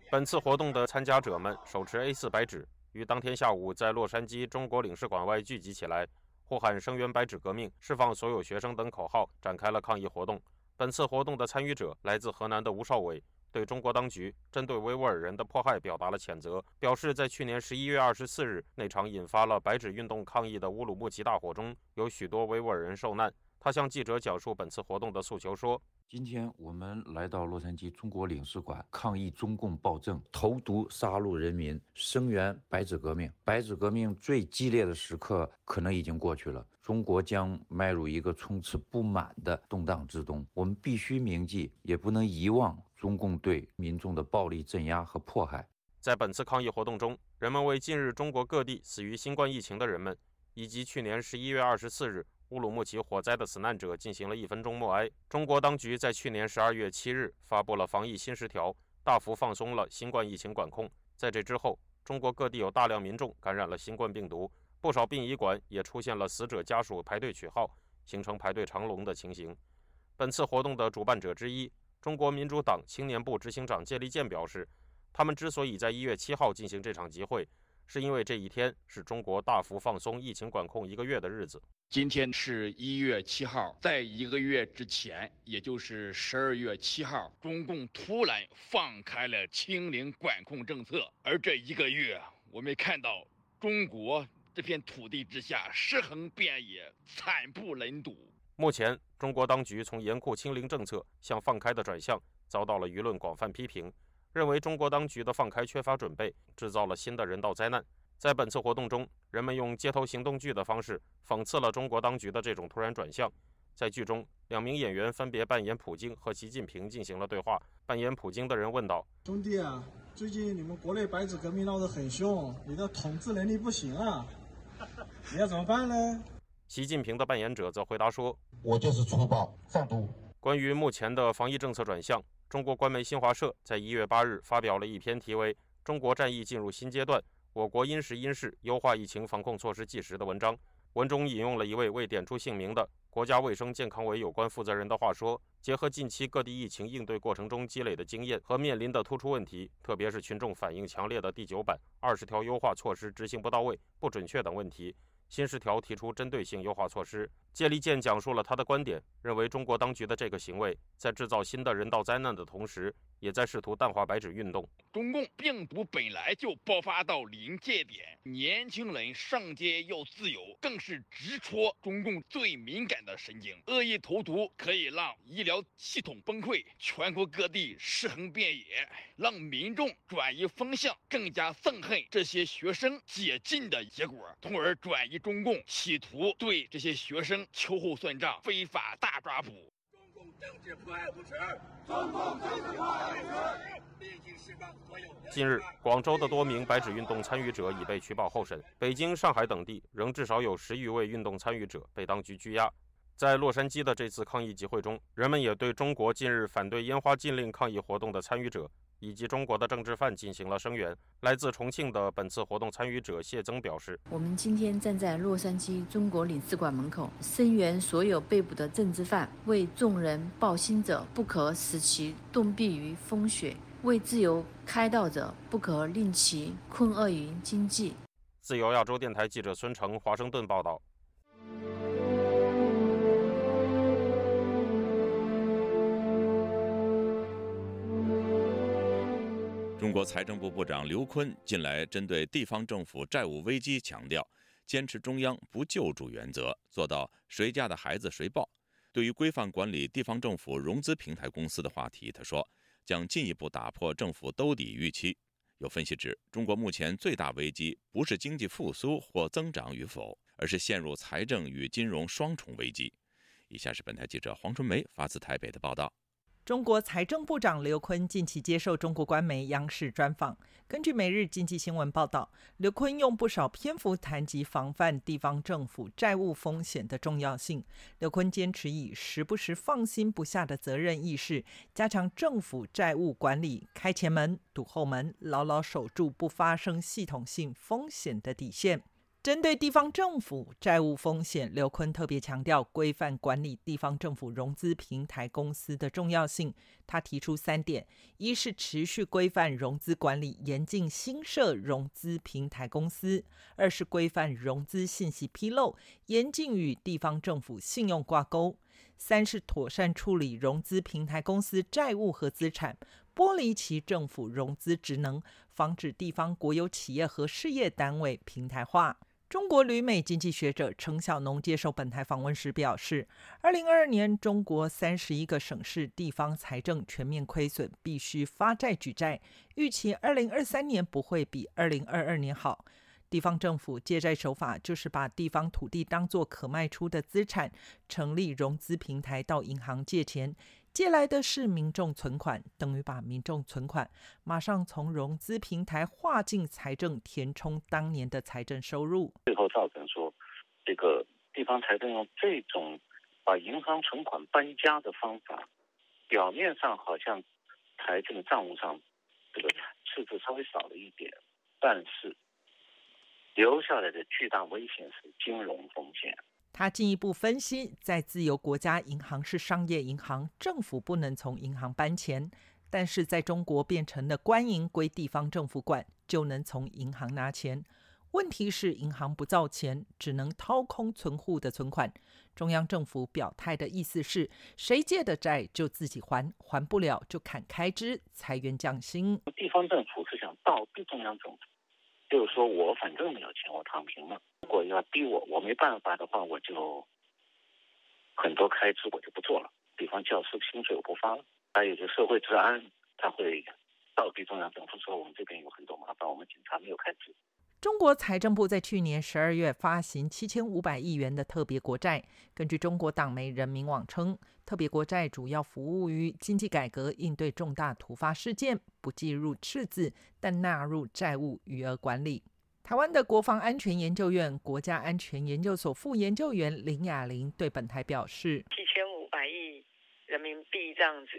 本次活动的参加者们手持 A4 白纸，于当天下午在洛杉矶中国领事馆外聚集起来。呼喊“声援白纸革命，释放所有学生”等口号，展开了抗议活动。本次活动的参与者来自河南的吴少伟，对中国当局针对维吾尔人的迫害表达了谴责，表示在去年十一月二十四日那场引发了白纸运动抗议的乌鲁木齐大火中，有许多维吾尔人受难。他向记者讲述本次活动的诉求，说。今天我们来到洛杉矶中国领事馆抗议中共暴政、投毒杀戮人民，声援白纸革命。白纸革命最激烈的时刻可能已经过去了，中国将迈入一个充斥不满的动荡之中。我们必须铭记，也不能遗忘中共对民众的暴力镇压和迫害。在本次抗议活动中，人们为近日中国各地死于新冠疫情的人们，以及去年十一月二十四日。乌鲁木齐火灾的死难者进行了一分钟默哀。中国当局在去年十二月七日发布了防疫新十条，大幅放松了新冠疫情管控。在这之后，中国各地有大量民众感染了新冠病毒，不少殡仪馆也出现了死者家属排队取号，形成排队长龙的情形。本次活动的主办者之一，中国民主党青年部执行长谢立健表示，他们之所以在一月七号进行这场集会。是因为这一天是中国大幅放松疫情管控一个月的日子。今天是一月七号，在一个月之前，也就是十二月七号，中共突然放开了清零管控政策。而这一个月，我们看到中国这片土地之下尸横遍野，惨不忍睹。目前，中国当局从严酷清零政策向放开的转向，遭到了舆论广泛批评。认为中国当局的放开缺乏准备，制造了新的人道灾难。在本次活动中，人们用街头行动剧的方式讽刺了中国当局的这种突然转向。在剧中，两名演员分别扮演普京和习近平进行了对话。扮演普京的人问道：“兄弟啊，最近你们国内白纸革命闹得很凶，你的统治能力不行啊，你要怎么办呢？”习近平的扮演者则回答说：“我就是粗暴放毒。”关于目前的防疫政策转向。中国官媒新华社在一月八日发表了一篇题为《中国战役进入新阶段，我国因时因势优化疫情防控措施纪实》的文章。文中引用了一位未点出姓名的国家卫生健康委有关负责人的话说：“结合近期各地疫情应对过程中积累的经验和面临的突出问题，特别是群众反映强烈的第九版二十条优化措施执行不到位、不准确等问题，新十条提出针对性优化措施。”谢立健讲述了他的观点，认为中国当局的这个行为在制造新的人道灾难的同时。也在试图淡化白纸运动。中共病毒本来就爆发到临界点，年轻人上街要自由，更是直戳中共最敏感的神经。恶意投毒可以让医疗系统崩溃，全国各地尸横遍野，让民众转移风向，更加憎恨这些学生解禁的结果，从而转移中共企图对这些学生秋后算账、非法大抓捕。政治迫害不耻，中共政治迫害不耻，立即释放所有。近日，广州的多名白纸运动参与者已被取保候审，北京、上海等地仍至少有十余位运动参与者被当局拘押。在洛杉矶的这次抗议集会中，人们也对中国近日反对烟花禁令抗议活动的参与者。以及中国的政治犯进行了声援。来自重庆的本次活动参与者谢增表示：“我们今天站在洛杉矶中国领事馆门口，声援所有被捕的政治犯，为众人抱薪者不可使其冻毙于风雪，为自由开道者不可令其困厄于经济。”自由亚洲电台记者孙成华盛顿报道。中国财政部部长刘昆近来针对地方政府债务危机强调，坚持中央不救助原则，做到谁家的孩子谁抱。对于规范管理地方政府融资平台公司的话题，他说将进一步打破政府兜底预期。有分析指，中国目前最大危机不是经济复苏或增长与否，而是陷入财政与金融双重危机。以下是本台记者黄春梅发自台北的报道。中国财政部长刘昆近期接受中国官媒央视专访。根据《每日经济新闻》报道，刘昆用不少篇幅谈及防范地方政府债务风险的重要性。刘昆坚持以时不时放心不下的责任意识，加强政府债务管理，开前门、堵后门，牢牢守住不发生系统性风险的底线。针对地方政府债务风险，刘坤特别强调规范管理地方政府融资平台公司的重要性。他提出三点：一是持续规范融资管理，严禁新设融资平台公司；二是规范融资信息披露，严禁与地方政府信用挂钩；三是妥善处理融资平台公司债务和资产，剥离其政府融资职能，防止地方国有企业和事业单位平台化。中国旅美经济学者程晓农接受本台访问时表示，二零二二年中国三十一个省市地方财政全面亏损，必须发债举债。预期二零二三年不会比二零二二年好。地方政府借债手法就是把地方土地当作可卖出的资产，成立融资平台到银行借钱。借来的是民众存款，等于把民众存款马上从融资平台划进财政，填充当年的财政收入，最后造成说，这个地方财政用这种把银行存款搬家的方法，表面上好像财政的账务上这个赤字稍微少了一点，但是留下来的巨大危险是金融风险。他进一步分析，在自由国家，银行是商业银行，政府不能从银行搬钱；但是在中国变成了官营归地方政府管，就能从银行拿钱。问题是银行不造钱，只能掏空存户的存款。中央政府表态的意思是，谁借的债就自己还，还不了就砍开支，裁员降薪。地方政府是想倒逼中央政府。就是说我反正没有钱，我躺平了。如果要逼我，我没办法的话，我就很多开支我就不做了。比方教师薪水我不发了，还有就社会治安，他会倒逼中央政府说我们这边有很多麻烦，我们警察没有开支。中国财政部在去年十二月发行七千五百亿元的特别国债。根据中国党媒人民网称，特别国债主要服务于经济改革，应对重大突发事件，不计入赤字，但纳入债务余额管理。台湾的国防安全研究院国家安全研究所副研究员林雅玲对本台表示：七千五百亿人民币这样子，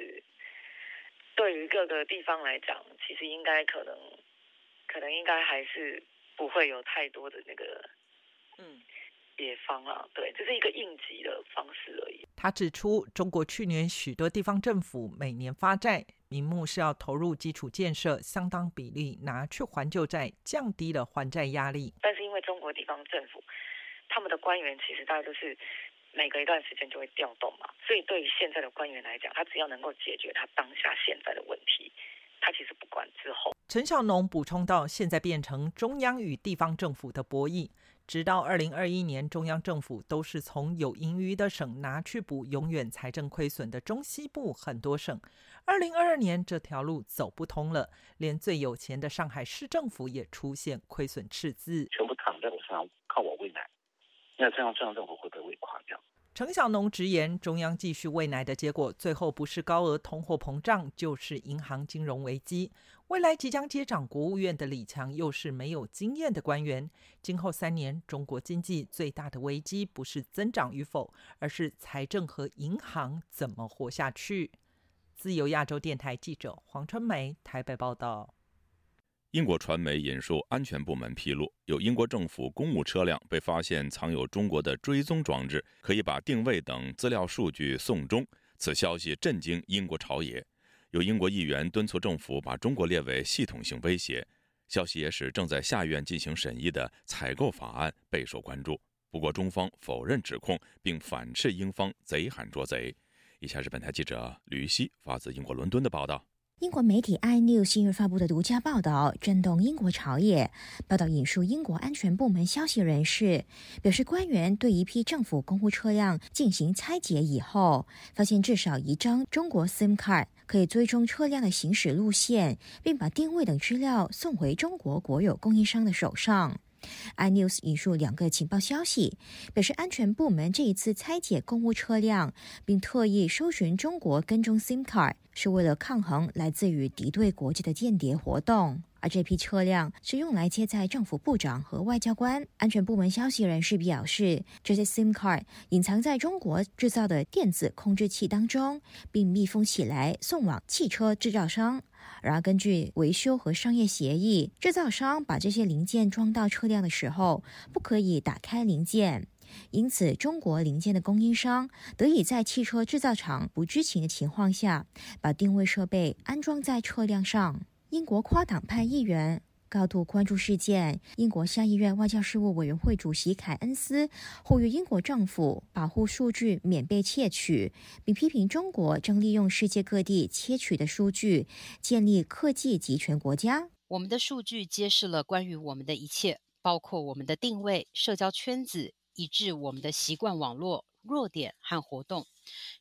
对于各个地方来讲，其实应该可能，可能应该还是。不会有太多的那个嗯解方啊，对，这是一个应急的方式而已。他指出，中国去年许多地方政府每年发债，名目是要投入基础建设，相当比例拿去还旧债，降低了还债压力。但是因为中国地方政府他们的官员其实大概都是每隔一段时间就会调动嘛，所以对于现在的官员来讲，他只要能够解决他当下现在的问题，他其实不管之后。陈小农补充到，现在变成中央与地方政府的博弈。直到二零二一年，中央政府都是从有盈余的省拿去补永远财政亏损的中西部很多省。二零二二年这条路走不通了，连最有钱的上海市政府也出现亏损赤字，全部躺在我身上，靠我喂奶。那这样，中央政府会被喂垮掉。程小农直言，中央继续喂奶的结果，最后不是高额通货膨胀，就是银行金融危机。未来即将接掌国务院的李强又是没有经验的官员。今后三年，中国经济最大的危机不是增长与否，而是财政和银行怎么活下去。自由亚洲电台记者黄春梅台北报道。英国传媒引述安全部门披露，有英国政府公务车辆被发现藏有中国的追踪装置，可以把定位等资料数据送中。此消息震惊英国朝野。有英国议员敦促政府把中国列为系统性威胁，消息也使正在下院进行审议的采购法案备受关注。不过，中方否认指控，并反斥英方贼喊捉贼。以下是本台记者吕希发自英国伦敦的报道。英国媒体 iNews 近日发布的独家报道震动英国朝野。报道引述英国安全部门消息人士表示，官员对一批政府公务车辆进行拆解以后，发现至少一张中国 SIM 卡，可以追踪车辆的行驶路线，并把定位等资料送回中国国有供应商的手上。iNews 引述两个情报消息，表示安全部门这一次拆解公务车辆，并特意搜寻中国跟踪 SIM 卡，是为了抗衡来自于敌对国家的间谍活动。而这批车辆是用来接载政府部长和外交官。安全部门消息人士表示，这些 SIM 卡隐藏在中国制造的电子控制器当中，并密封起来送往汽车制造商。然而，根据维修和商业协议，制造商把这些零件装到车辆的时候，不可以打开零件。因此，中国零件的供应商得以在汽车制造厂不知情的情况下，把定位设备安装在车辆上。英国跨党派议员。高度关注事件。英国下议院外交事务委员会主席凯恩斯呼吁英国政府保护数据免被窃取，并批评中国正利用世界各地窃取的数据建立科技集权国家。我们的数据揭示了关于我们的一切，包括我们的定位、社交圈子，以致我们的习惯网络、弱点和活动。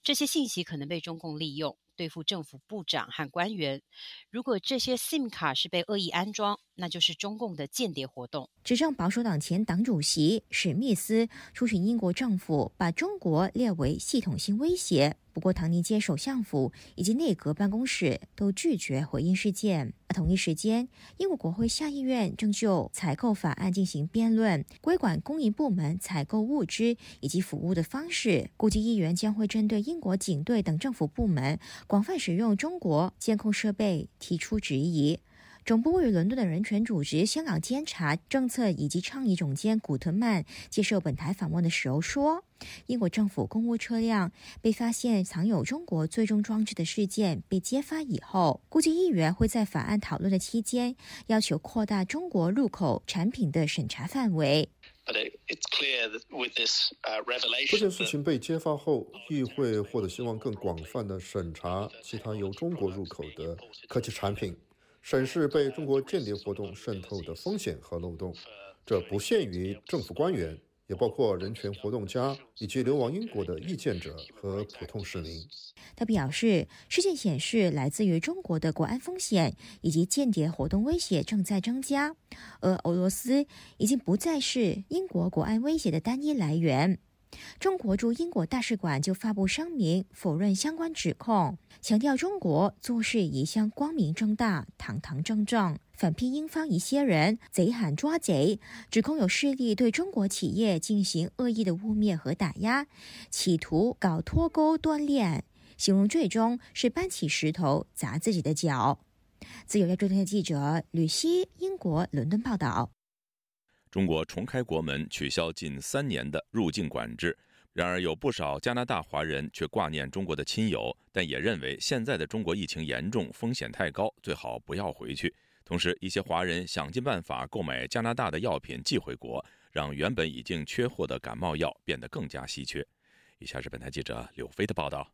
这些信息可能被中共利用。对付政府部长和官员，如果这些 SIM 卡是被恶意安装，那就是中共的间谍活动。执政保守党前党主席史密斯出巡英国政府，把中国列为系统性威胁。不过，唐宁街首相府以及内阁办公室都拒绝回应事件。同一时间，英国国会下议院正就采购法案进行辩论，规管公营部门采购物资以及服务的方式。估计议员将会针对英国警队等政府部门广泛使用中国监控设备提出质疑。总部位于伦敦的人权组织香港监察政策以及倡议总监古特曼接受本台访问的时候说：“英国政府公务车辆被发现藏有中国最终装置的事件被揭发以后，估计议员会在法案讨论的期间要求扩大中国入口产品的审查范围。”这件事情被揭发后，议会或者希望更广泛的审查其他由中国入口的科技产品。审视被中国间谍活动渗透的风险和漏洞，这不限于政府官员，也包括人权活动家以及流亡英国的意见者和普通市民。他表示，事件显示来自于中国的国安风险以及间谍活动威胁正在增加，而俄罗斯已经不再是英国国安威胁的单一来源。中国驻英国大使馆就发布声明否认相关指控，强调中国做事一向光明正大、堂堂正正，反批英方一些人贼喊抓贼，指控有势力对中国企业进行恶意的污蔑和打压，企图搞脱钩断链，形容最终是搬起石头砸自己的脚。自由亚洲电台记者吕希，英国伦敦报道。中国重开国门，取消近三年的入境管制。然而，有不少加拿大华人却挂念中国的亲友，但也认为现在的中国疫情严重，风险太高，最好不要回去。同时，一些华人想尽办法购买加拿大的药品寄回国，让原本已经缺货的感冒药变得更加稀缺。以下是本台记者柳飞的报道。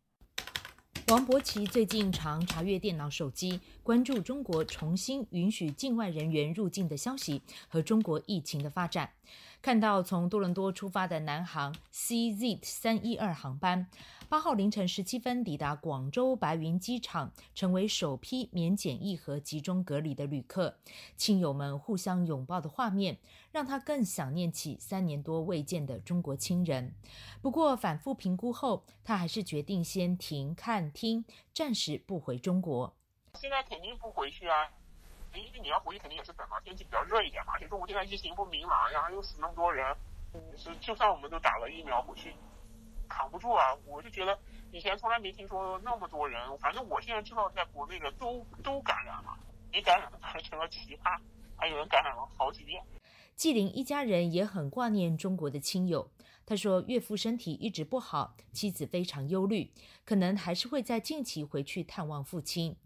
王伯奇最近常查阅电脑、手机，关注中国重新允许境外人员入境的消息和中国疫情的发展。看到从多伦多出发的南航 CZ 三一二航班，八号凌晨十七分抵达广州白云机场，成为首批免检疫和集中隔离的旅客。亲友们互相拥抱的画面，让他更想念起三年多未见的中国亲人。不过反复评估后，他还是决定先停看听，暂时不回中国。现在肯定不回去啊。因为你要回去，肯定也是等到天气比较热一点嘛。而且中国现在疫情不明朗呀，又死那么多人，是就算我们都打了疫苗回去，扛不住啊。我就觉得以前从来没听说那么多人，反正我现在知道在国内的都都感染了，没感染还成了奇葩，还有人感染了好几遍。纪灵一家人也很挂念中国的亲友。他说，岳父身体一直不好，妻子非常忧虑，可能还是会在近期回去探望父亲。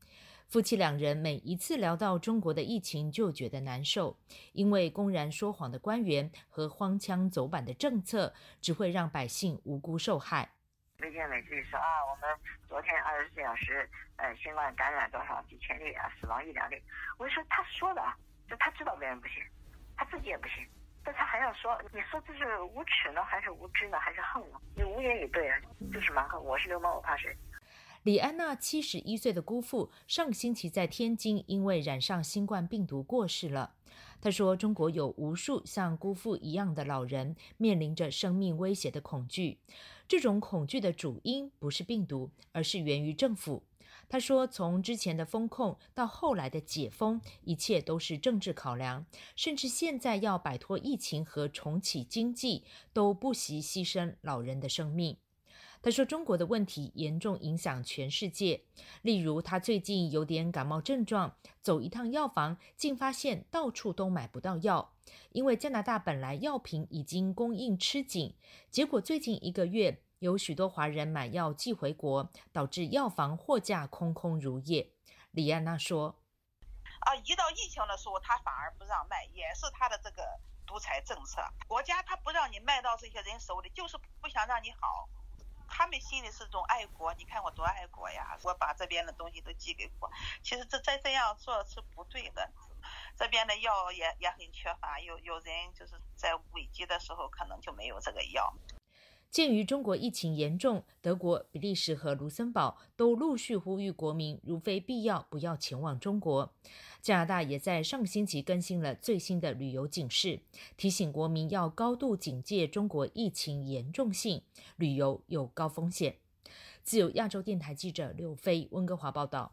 夫妻两人每一次聊到中国的疫情，就觉得难受，因为公然说谎的官员和荒腔走板的政策，只会让百姓无辜受害。每天每次说啊，我们昨天二十四小时，呃，新冠感染多少几千例啊，死亡一两例。我就说他说的，就他知道别人不行，他自己也不行，但他还要说，你说这是无耻呢，还是无知呢，还是恨呢？你无言以对啊，就是蛮横。我是流氓，我怕谁？李安娜七十一岁的姑父上个星期在天津因为染上新冠病毒过世了。他说：“中国有无数像姑父一样的老人面临着生命威胁的恐惧，这种恐惧的主因不是病毒，而是源于政府。”他说：“从之前的风控到后来的解封，一切都是政治考量，甚至现在要摆脱疫情和重启经济，都不惜牺牲老人的生命。”他说：“中国的问题严重影响全世界。例如，他最近有点感冒症状，走一趟药房，竟发现到处都买不到药，因为加拿大本来药品已经供应吃紧。结果最近一个月，有许多华人买药寄回国，导致药房货架空空如也。”李安娜说：“啊，一到疫情的时候，他反而不让卖，也是他的这个独裁政策。国家他不让你卖到这些人手里，就是不想让你好。”他们心里是种爱国，你看我多爱国呀！我把这边的东西都寄给国，其实这在这样做是不对的。这边的药也也很缺乏，有有人就是在危机的时候可能就没有这个药。鉴于中国疫情严重，德国、比利时和卢森堡都陆续呼吁国民，如非必要，不要前往中国。加拿大也在上星期更新了最新的旅游警示，提醒国民要高度警戒中国疫情严重性，旅游有高风险。自由亚洲电台记者刘飞温哥华报道。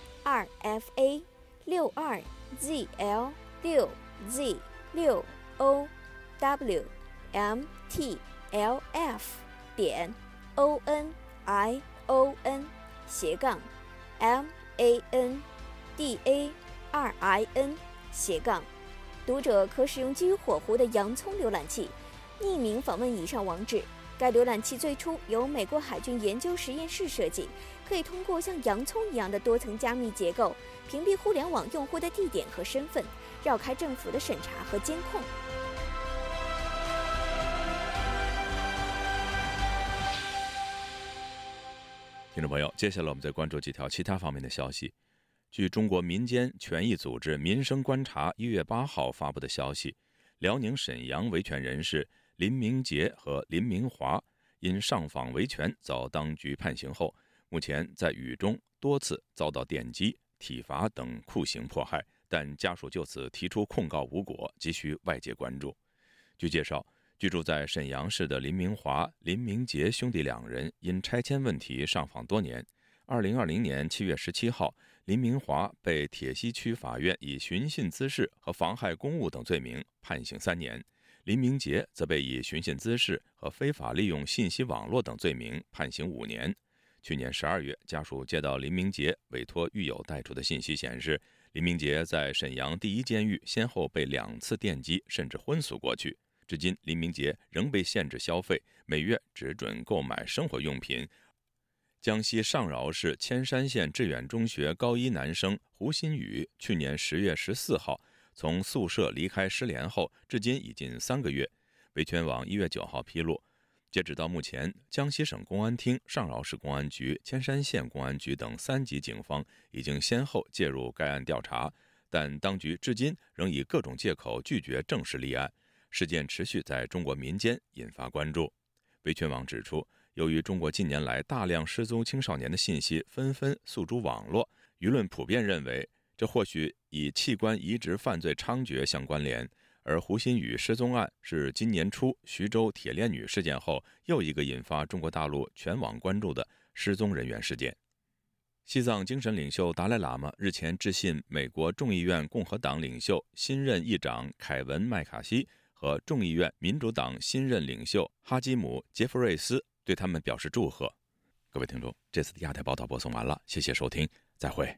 r f a 六二 z l 六 z 六 o w m t l f 点 o n i o n 斜杠 m a n d a r i n 斜杠，读者可使用基于火狐的洋葱浏览器，匿名访问以上网址。该浏览器最初由美国海军研究实验室设计，可以通过像洋葱一样的多层加密结构，屏蔽互联网用户的地点和身份，绕开政府的审查和监控。听众朋友，接下来我们再关注几条其他方面的消息。据中国民间权益组织“民生观察”一月八号发布的消息，辽宁沈阳维权人士林明杰和林明华因上访维权遭当局判刑后，目前在狱中多次遭到电击、体罚等酷刑迫害，但家属就此提出控告无果，急需外界关注。据介绍，居住在沈阳市的林明华、林明杰兄弟两人因拆迁问题上访多年。二零二零年七月十七号，林明华被铁西区法院以寻衅滋事和妨害公务等罪名判刑三年，林明杰则被以寻衅滋事和非法利用信息网络等罪名判刑五年。去年十二月，家属接到林明杰委托狱友带出的信息，显示林明杰在沈阳第一监狱先后被两次电击，甚至昏死过去。至今，林明杰仍被限制消费，每月只准购买生活用品。江西上饶市铅山县致远中学高一男生胡新宇，去年十月十四号从宿舍离开失联后，至今已近三个月。维权网一月九号披露。截止到目前，江西省公安厅、上饶市公安局、铅山县公安局等三级警方已经先后介入该案调查，但当局至今仍以各种借口拒绝正式立案。事件持续在中国民间引发关注。维权网指出，由于中国近年来大量失踪青少年的信息纷纷诉诸网络，舆论普遍认为这或许与器官移植犯罪猖獗相关联。而胡鑫宇失踪案是今年初徐州铁链女事件后又一个引发中国大陆全网关注的失踪人员事件。西藏精神领袖达赖喇嘛日前致信美国众议院共和党领袖新任议长凯文·麦卡锡和众议院民主党新任领袖哈基姆·杰弗瑞斯，对他们表示祝贺。各位听众，这次的亚太报道播送完了，谢谢收听，再会。